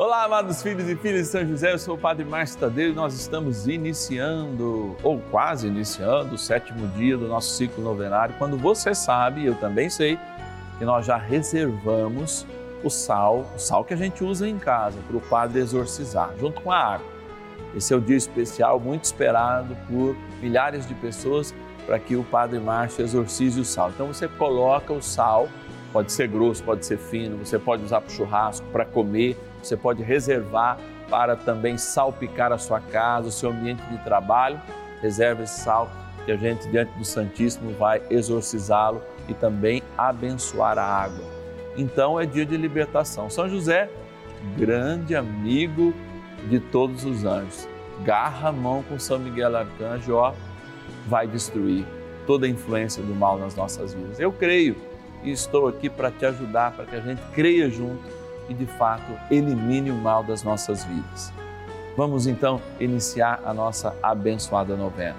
Olá, amados filhos e filhas de São José, eu sou o Padre Márcio Tadeu e nós estamos iniciando, ou quase iniciando, o sétimo dia do nosso ciclo novenário, quando você sabe, eu também sei, que nós já reservamos o sal, o sal que a gente usa em casa, para o Padre exorcizar, junto com a água. Esse é o dia especial, muito esperado por milhares de pessoas, para que o Padre Márcio exorcize o sal. Então você coloca o sal, pode ser grosso, pode ser fino, você pode usar para churrasco, para comer, você pode reservar para também salpicar a sua casa, o seu ambiente de trabalho. Reserve esse sal que a gente, diante do Santíssimo, vai exorcizá-lo e também abençoar a água. Então é dia de libertação. São José, grande amigo de todos os anjos, garra a mão com São Miguel Arcanjo, ó, vai destruir toda a influência do mal nas nossas vidas. Eu creio e estou aqui para te ajudar, para que a gente creia junto e de fato elimine o mal das nossas vidas. Vamos então iniciar a nossa abençoada novena.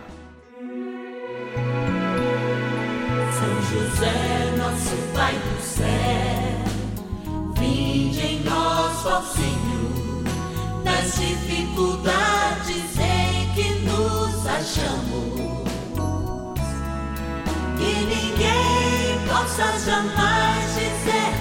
São José, nosso Pai do céu, vinde em nós, ó Senhor, nas dificuldades em que nos achamos. Que ninguém possa jamais dizer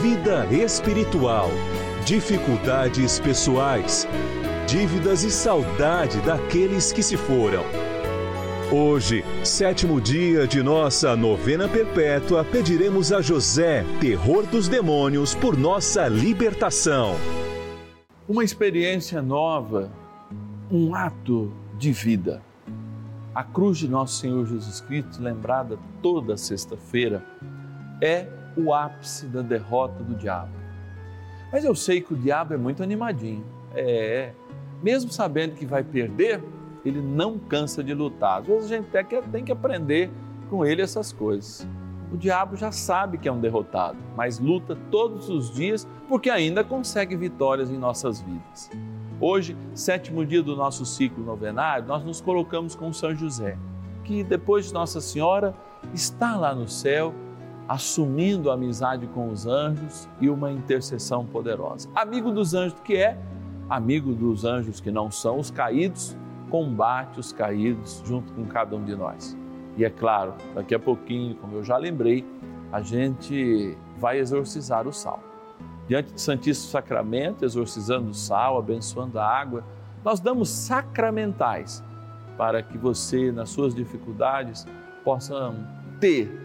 vida espiritual, dificuldades pessoais, dívidas e saudade daqueles que se foram. Hoje, sétimo dia de nossa novena perpétua, pediremos a José, terror dos demônios, por nossa libertação. Uma experiência nova, um ato de vida. A cruz de nosso Senhor Jesus Cristo, lembrada toda sexta-feira, é o ápice da derrota do diabo. Mas eu sei que o diabo é muito animadinho. É, mesmo sabendo que vai perder, ele não cansa de lutar. Às vezes a gente até tem que aprender com ele essas coisas. O diabo já sabe que é um derrotado, mas luta todos os dias porque ainda consegue vitórias em nossas vidas. Hoje, sétimo dia do nosso ciclo novenário, nós nos colocamos com São José, que depois de Nossa Senhora está lá no céu assumindo amizade com os anjos e uma intercessão poderosa. Amigo dos anjos que é, amigo dos anjos que não são os caídos, combate os caídos junto com cada um de nós. E é claro, daqui a pouquinho, como eu já lembrei, a gente vai exorcizar o sal. Diante do Santíssimo Sacramento, exorcizando o sal, abençoando a água, nós damos sacramentais para que você, nas suas dificuldades, possa ter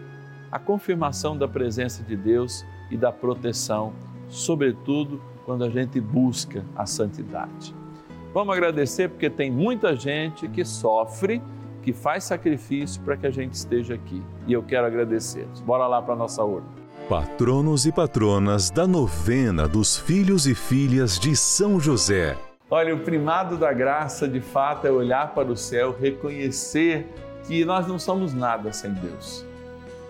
a confirmação da presença de Deus e da proteção, sobretudo quando a gente busca a santidade. Vamos agradecer porque tem muita gente que sofre, que faz sacrifício para que a gente esteja aqui. E eu quero agradecer. Bora lá para a nossa urna. Patronos e patronas da novena dos filhos e filhas de São José. Olha, o primado da graça de fato é olhar para o céu, reconhecer que nós não somos nada sem Deus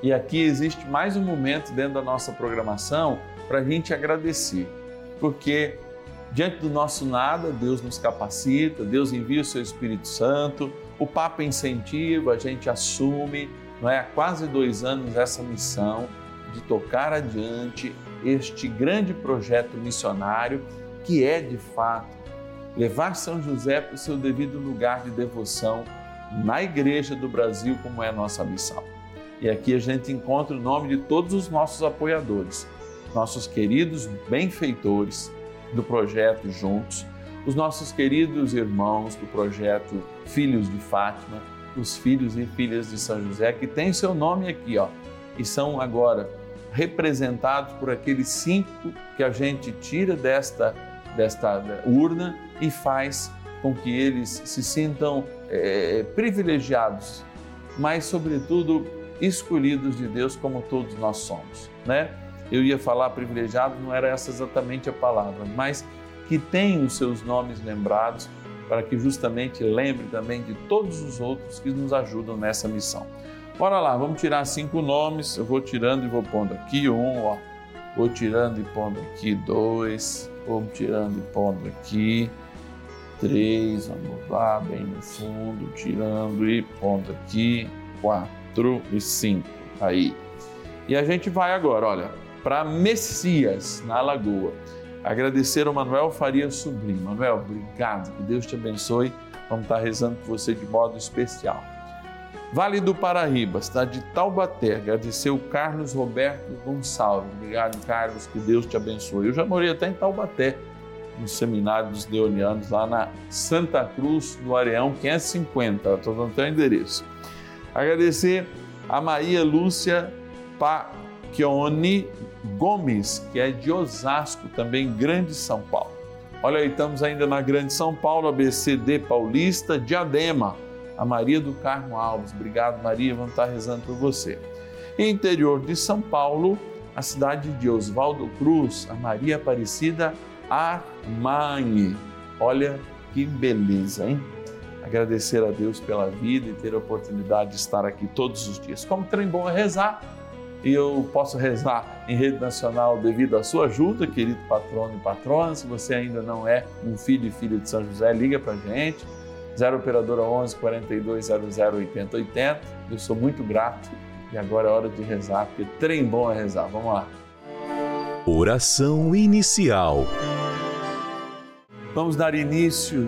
e aqui existe mais um momento dentro da nossa programação para a gente agradecer, porque diante do nosso nada, Deus nos capacita, Deus envia o seu Espírito Santo, o Papa incentiva, a gente assume, não é? há quase dois anos essa missão de tocar adiante este grande projeto missionário que é de fato levar São José para o seu devido lugar de devoção na Igreja do Brasil, como é a nossa missão. E aqui a gente encontra o nome de todos os nossos apoiadores, nossos queridos benfeitores, do projeto Juntos, os nossos queridos irmãos do projeto Filhos de Fátima, os filhos e filhas de São José, que tem seu nome aqui, ó, e são agora representados por aqueles cinco que a gente tira desta, desta urna e faz com que eles se sintam é, privilegiados, mas, sobretudo, escolhidos de Deus como todos nós somos, né? Eu ia falar privilegiado, não era essa exatamente a palavra, mas que tem os seus nomes lembrados para que justamente lembre também de todos os outros que nos ajudam nessa missão. Bora lá, vamos tirar cinco nomes. Eu vou tirando e vou pondo aqui um, ó. Vou tirando e pondo aqui dois. Vou tirando e pondo aqui três. Vamos lá, bem no fundo, tirando e pondo aqui quatro e cinco. Aí. E a gente vai agora, olha, para Messias na Lagoa agradecer ao Manuel Faria Sobrinho. Manuel, obrigado, que Deus te abençoe. Vamos estar rezando por você de modo especial. Vale do Paraíba, cidade de Taubaté, agradecer o Carlos Roberto Gonçalves. Obrigado, Carlos, que Deus te abençoe. Eu já morei até em Taubaté, no seminário dos Deonianos, lá na Santa Cruz do Areão 550. Estou dando até o endereço. Agradecer a Maria Lúcia Pacchioni Gomes, que é de Osasco, também Grande São Paulo. Olha aí, estamos ainda na Grande São Paulo, ABCD Paulista, Diadema, a Maria do Carmo Alves. Obrigado, Maria, vamos estar rezando por você. interior de São Paulo, a cidade de Oswaldo Cruz, a Maria Aparecida Armani. Olha que beleza, hein? Agradecer a Deus pela vida e ter a oportunidade de estar aqui todos os dias. Como trem bom é rezar e eu posso rezar em rede nacional devido à sua ajuda, querido patrono e patrona. Se você ainda não é um filho e filha de São José, liga para gente, 0 Operadora 11 42 00 80 80. Eu sou muito grato e agora é hora de rezar, porque trem bom é rezar. Vamos lá. Oração inicial. Vamos dar início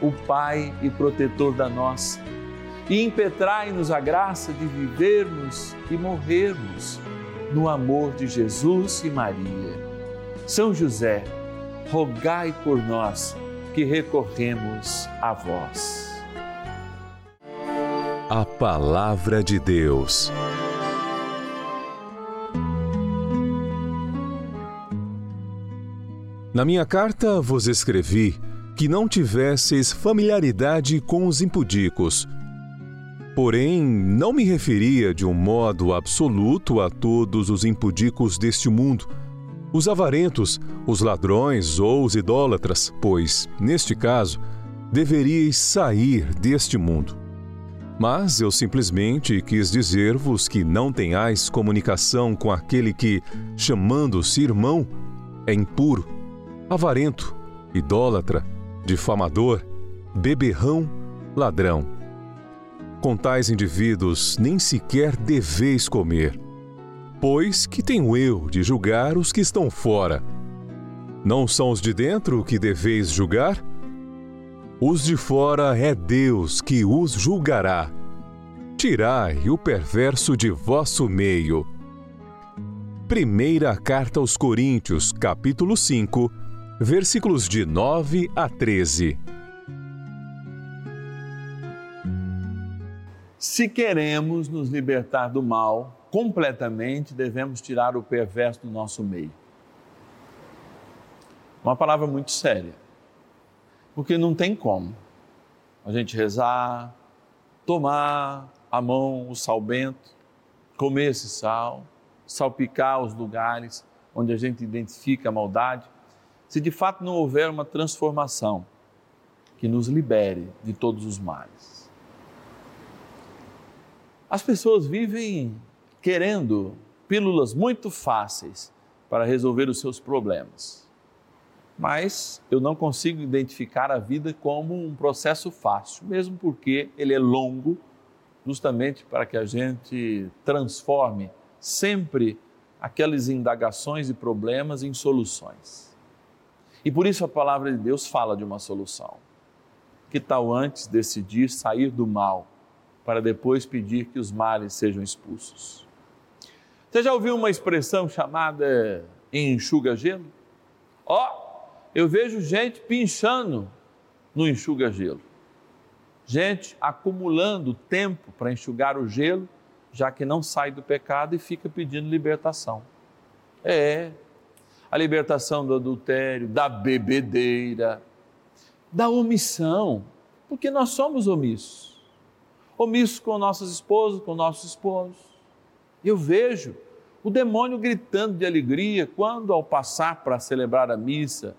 o Pai e protetor da nossa e impetrai-nos a graça de vivermos e morrermos no amor de Jesus e Maria. São José, rogai por nós que recorremos a vós. A Palavra de Deus. Na minha carta vos escrevi que não tivesseis familiaridade com os impudicos Porém, não me referia de um modo absoluto a todos os impudicos deste mundo, os avarentos, os ladrões ou os idólatras, pois, neste caso, deveríeis sair deste mundo. Mas eu simplesmente quis dizer-vos que não tenhais comunicação com aquele que, chamando-se irmão, é impuro, avarento, idólatra, difamador, beberrão, ladrão. Com tais indivíduos nem sequer deveis comer, pois que tenho eu de julgar os que estão fora? Não são os de dentro que deveis julgar? Os de fora é Deus que os julgará. Tirai o perverso de vosso meio. Primeira carta aos Coríntios, capítulo 5, versículos de 9 a 13. Se queremos nos libertar do mal completamente, devemos tirar o perverso do nosso meio. Uma palavra muito séria. Porque não tem como a gente rezar, tomar a mão o sal bento, comer esse sal, salpicar os lugares onde a gente identifica a maldade, se de fato não houver uma transformação que nos libere de todos os males. As pessoas vivem querendo pílulas muito fáceis para resolver os seus problemas. Mas eu não consigo identificar a vida como um processo fácil, mesmo porque ele é longo, justamente para que a gente transforme sempre aquelas indagações e problemas em soluções. E por isso a palavra de Deus fala de uma solução. Que tal antes decidir sair do mal, para depois pedir que os males sejam expulsos? Você já ouviu uma expressão chamada enxuga-gelo? Ó, oh, eu vejo gente pinchando no enxuga-gelo. Gente acumulando tempo para enxugar o gelo, já que não sai do pecado e fica pedindo libertação. É, a libertação do adultério, da bebedeira, da omissão, porque nós somos omissos. Omissos com nossas esposas, com nossos esposos. Eu vejo o demônio gritando de alegria quando, ao passar para celebrar a missa,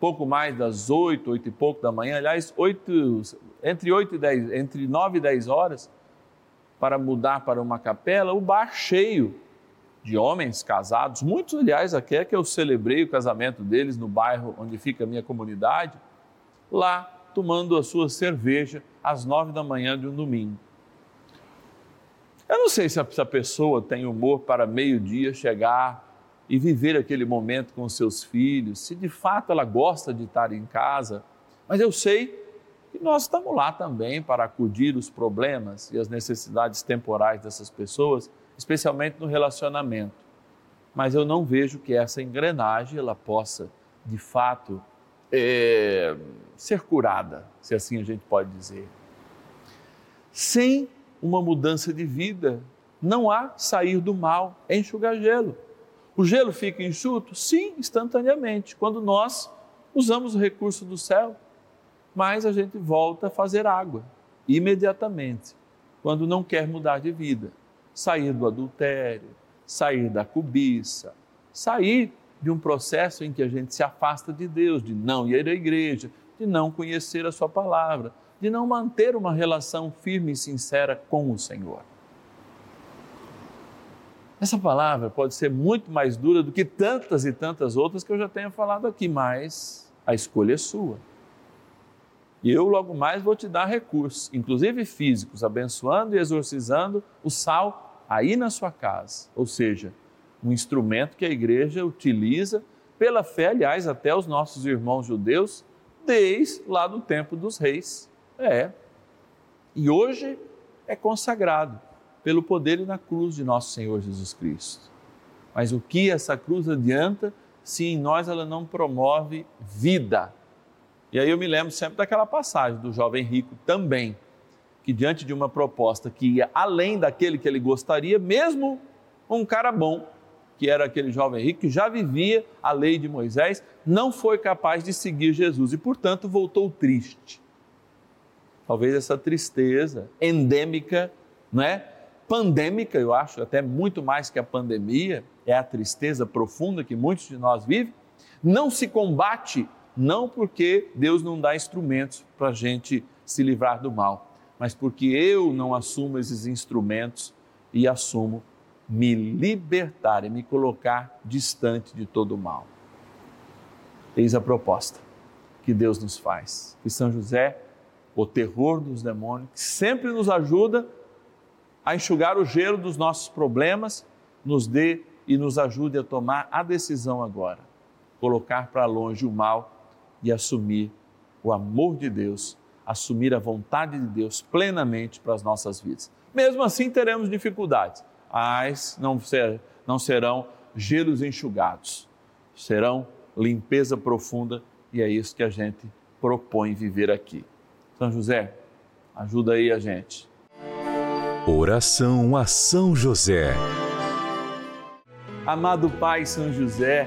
pouco mais das oito, oito e pouco da manhã, aliás, oito, entre oito e dez, entre nove e dez horas, para mudar para uma capela, o bar cheio de homens casados, muitos, aliás, aqui é que eu celebrei o casamento deles no bairro onde fica a minha comunidade, lá tomando a sua cerveja às nove da manhã de um domingo. Eu não sei se essa pessoa tem humor para meio-dia chegar e viver aquele momento com seus filhos, se de fato ela gosta de estar em casa, mas eu sei que nós estamos lá também para acudir os problemas e as necessidades temporais dessas pessoas especialmente no relacionamento. Mas eu não vejo que essa engrenagem ela possa, de fato, é, ser curada, se assim a gente pode dizer. Sem uma mudança de vida, não há sair do mal, é enxugar gelo. O gelo fica enxuto? Sim, instantaneamente, quando nós usamos o recurso do céu, mas a gente volta a fazer água imediatamente, quando não quer mudar de vida sair do adultério, sair da cobiça, sair de um processo em que a gente se afasta de Deus, de não ir à igreja, de não conhecer a Sua palavra, de não manter uma relação firme e sincera com o Senhor. Essa palavra pode ser muito mais dura do que tantas e tantas outras que eu já tenho falado aqui, mas a escolha é sua. E eu logo mais vou te dar recursos, inclusive físicos, abençoando e exorcizando o sal aí na sua casa. Ou seja, um instrumento que a igreja utiliza pela fé, aliás, até os nossos irmãos judeus, desde lá do tempo dos reis. É. E hoje é consagrado pelo poder e na cruz de nosso Senhor Jesus Cristo. Mas o que essa cruz adianta se em nós ela não promove vida? E aí eu me lembro sempre daquela passagem do jovem rico também, que diante de uma proposta que ia além daquele que ele gostaria, mesmo um cara bom, que era aquele jovem rico que já vivia a lei de Moisés, não foi capaz de seguir Jesus e, portanto, voltou triste. Talvez essa tristeza endêmica, não é? Pandêmica, eu acho, até muito mais que a pandemia, é a tristeza profunda que muitos de nós vivem, não se combate Não porque Deus não dá instrumentos para a gente se livrar do mal, mas porque eu não assumo esses instrumentos e assumo me libertar e me colocar distante de todo o mal. Eis a proposta que Deus nos faz. Que São José, o terror dos demônios, que sempre nos ajuda a enxugar o gelo dos nossos problemas, nos dê e nos ajude a tomar a decisão agora, colocar para longe o mal e assumir o amor de Deus, assumir a vontade de Deus plenamente para as nossas vidas. Mesmo assim, teremos dificuldades, mas não, ser, não serão gelos enxugados, serão limpeza profunda e é isso que a gente propõe viver aqui. São José, ajuda aí a gente. Oração a São José. Amado Pai São José,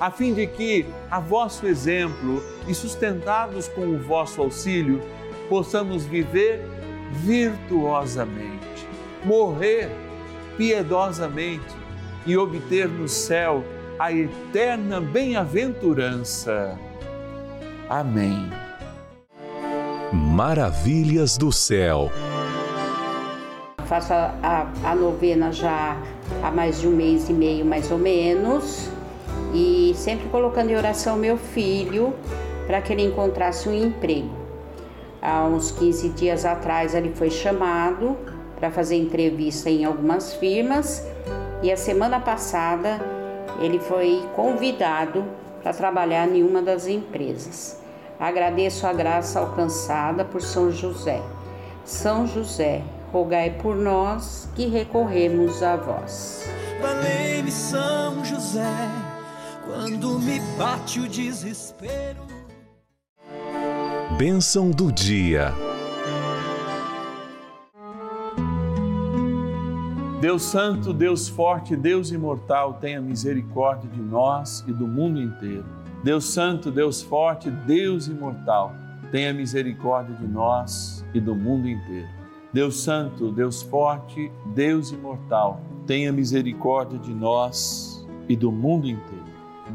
a fim de que, a vosso exemplo e sustentados com o vosso auxílio, possamos viver virtuosamente, morrer piedosamente e obter no céu a eterna bem-aventurança. Amém. Maravilhas do céu. Faço a, a, a, novena já há mais de um mês e meio, mais ou menos, e sempre colocando em oração meu filho para que ele encontrasse um emprego. Há uns 15 dias atrás ele foi chamado para fazer entrevista em algumas firmas e a semana passada ele foi convidado para trabalhar em uma das empresas. Agradeço a graça alcançada por São José. São José, rogai por nós que recorremos a vós. Valei-me São José, quando me bate o desespero. Bênção do dia. Deus Santo, Deus Forte, Deus Imortal, tenha misericórdia de nós e do mundo inteiro. Deus Santo, Deus Forte, Deus Imortal, tenha misericórdia de nós e do mundo inteiro. Deus Santo, Deus Forte, Deus Imortal, tenha misericórdia de nós e do mundo inteiro.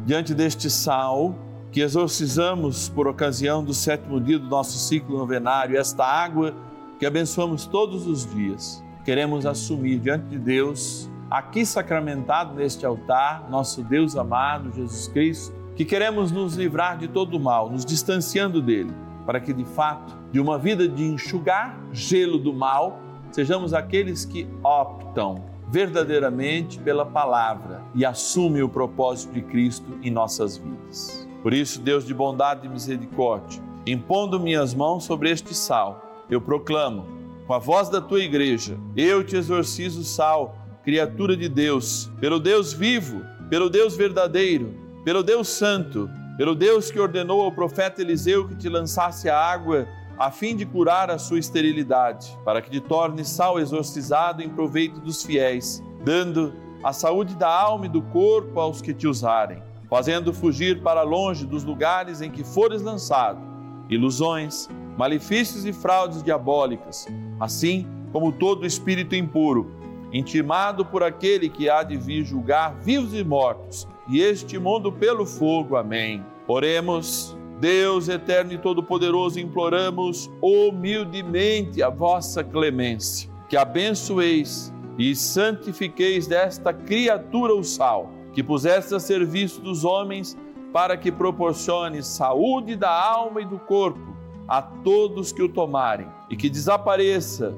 Diante deste sal que exorcizamos por ocasião do sétimo dia do nosso ciclo novenário, esta água que abençoamos todos os dias. Queremos assumir diante de Deus, aqui sacramentado neste altar, nosso Deus amado, Jesus Cristo, que queremos nos livrar de todo o mal, nos distanciando dele, para que de fato, de uma vida de enxugar gelo do mal, sejamos aqueles que optam verdadeiramente pela palavra e assumem o propósito de Cristo em nossas vidas. Por isso, Deus de bondade e misericórdia, impondo minhas mãos sobre este sal, eu proclamo com a voz da tua igreja, eu te exorcizo, Sal, criatura de Deus, pelo Deus vivo, pelo Deus verdadeiro, pelo Deus santo, pelo Deus que ordenou ao profeta Eliseu que te lançasse a água a fim de curar a sua esterilidade, para que te torne sal exorcizado em proveito dos fiéis, dando a saúde da alma e do corpo aos que te usarem, fazendo fugir para longe dos lugares em que fores lançado ilusões, malefícios e fraudes diabólicas, assim como todo espírito impuro, intimado por aquele que há de vir julgar vivos e mortos, e este mundo pelo fogo. Amém. Oremos. Deus eterno e todo-poderoso, imploramos humildemente a vossa clemência, que abençoeis e santifiqueis desta criatura o sal, que puseste a serviço dos homens, para que proporcione saúde da alma e do corpo a todos que o tomarem, e que desapareça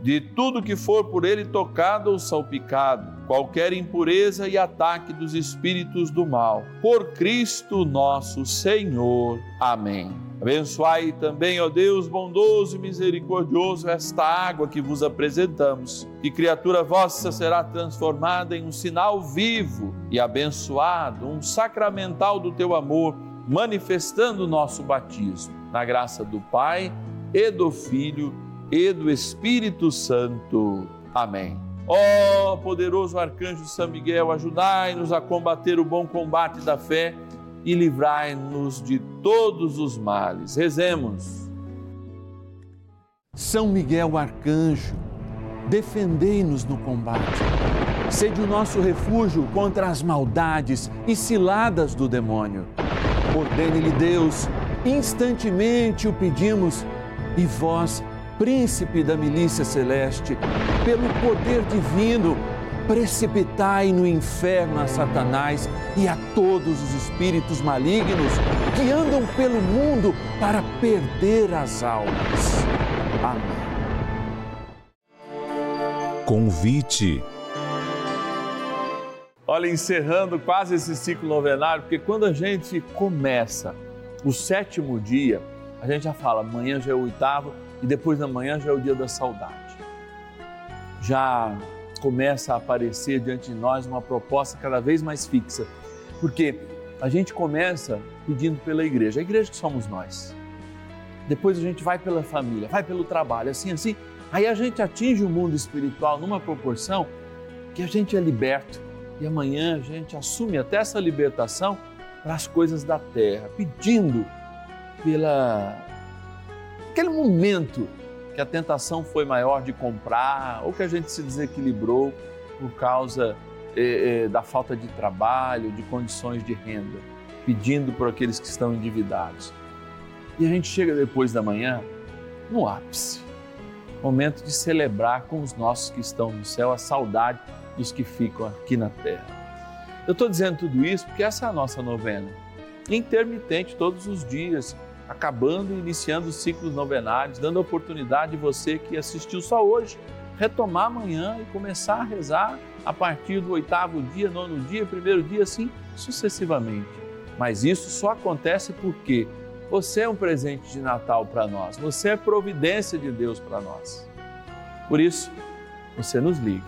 de tudo que for por ele tocado ou salpicado, qualquer impureza e ataque dos espíritos do mal. Por Cristo nosso Senhor. Amém. Abençoai também, ó Deus bondoso e misericordioso, esta água que vos apresentamos, que criatura vossa será transformada em um sinal vivo e abençoado, um sacramental do teu amor, manifestando o nosso batismo. Na graça do Pai e do Filho e do Espírito Santo. Amém. Ó oh, poderoso arcanjo São Miguel, ajudai-nos a combater o bom combate da fé e livrai-nos de todos os males. Rezemos. São Miguel arcanjo, defendei-nos no combate. Sede o nosso refúgio contra as maldades e ciladas do demônio. Ordene-lhe Deus, instantemente o pedimos, e vós príncipe da milícia celeste, pelo poder divino, precipitai no inferno a Satanás e a todos os espíritos malignos que andam pelo mundo para perder as almas. Amém. Convite. Olha, encerrando quase esse ciclo novenário, porque quando a gente começa o sétimo dia, a gente já fala, amanhã já é o oitavo, e depois da manhã já é o dia da saudade. Já começa a aparecer diante de nós uma proposta cada vez mais fixa, porque a gente começa pedindo pela igreja, a igreja que somos nós. Depois a gente vai pela família, vai pelo trabalho, assim, assim. Aí a gente atinge o mundo espiritual numa proporção que a gente é liberto. E amanhã a gente assume até essa libertação para as coisas da terra, pedindo pela aquele momento que a tentação foi maior de comprar ou que a gente se desequilibrou por causa eh, eh, da falta de trabalho, de condições de renda, pedindo por aqueles que estão endividados. E a gente chega depois da manhã no ápice, momento de celebrar com os nossos que estão no céu a saudade dos que ficam aqui na terra. Eu estou dizendo tudo isso porque essa é a nossa novena, intermitente todos os dias acabando e iniciando os ciclos novenários, dando a oportunidade de você que assistiu só hoje, retomar amanhã e começar a rezar a partir do oitavo dia, nono dia, primeiro dia, assim sucessivamente. Mas isso só acontece porque você é um presente de Natal para nós, você é providência de Deus para nós. Por isso, você nos liga.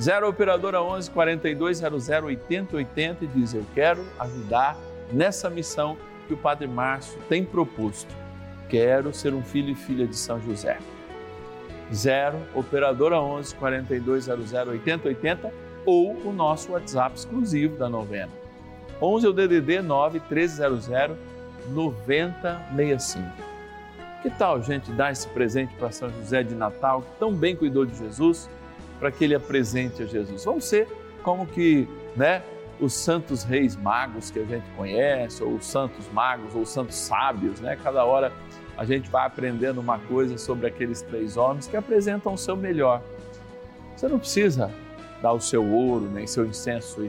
0 Operadora 11 42 00 80 80 e diz: Eu quero ajudar nessa missão que o Padre Márcio tem proposto. Quero ser um filho e filha de São José. 0 operadora 11 4200 8080 ou o nosso WhatsApp exclusivo da novena. 11 é o DDD 9 1300 9065. Que tal, gente, dar esse presente para São José de Natal, que tão bem cuidou de Jesus, para que ele apresente a Jesus? Vamos ser como que, né, os santos reis magos que a gente conhece, ou os santos magos, ou os santos sábios, né? Cada hora a gente vai aprendendo uma coisa sobre aqueles três homens que apresentam o seu melhor. Você não precisa dar o seu ouro, nem seu incenso,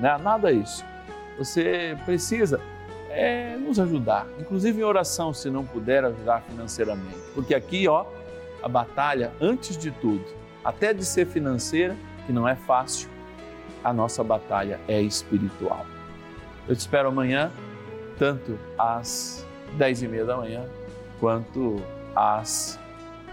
né? nada disso. Você precisa é, nos ajudar, inclusive em oração, se não puder ajudar financeiramente. Porque aqui, ó, a batalha, antes de tudo, até de ser financeira, que não é fácil, a nossa batalha é espiritual. Eu te espero amanhã, tanto às dez e meia da manhã, quanto às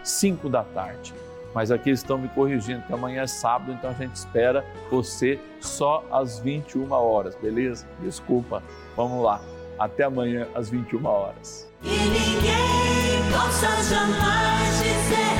cinco da tarde. Mas aqui estão me corrigindo que amanhã é sábado, então a gente espera você só às 21 horas, beleza? Desculpa. Vamos lá. Até amanhã às 21 horas. E ninguém possa jamais dizer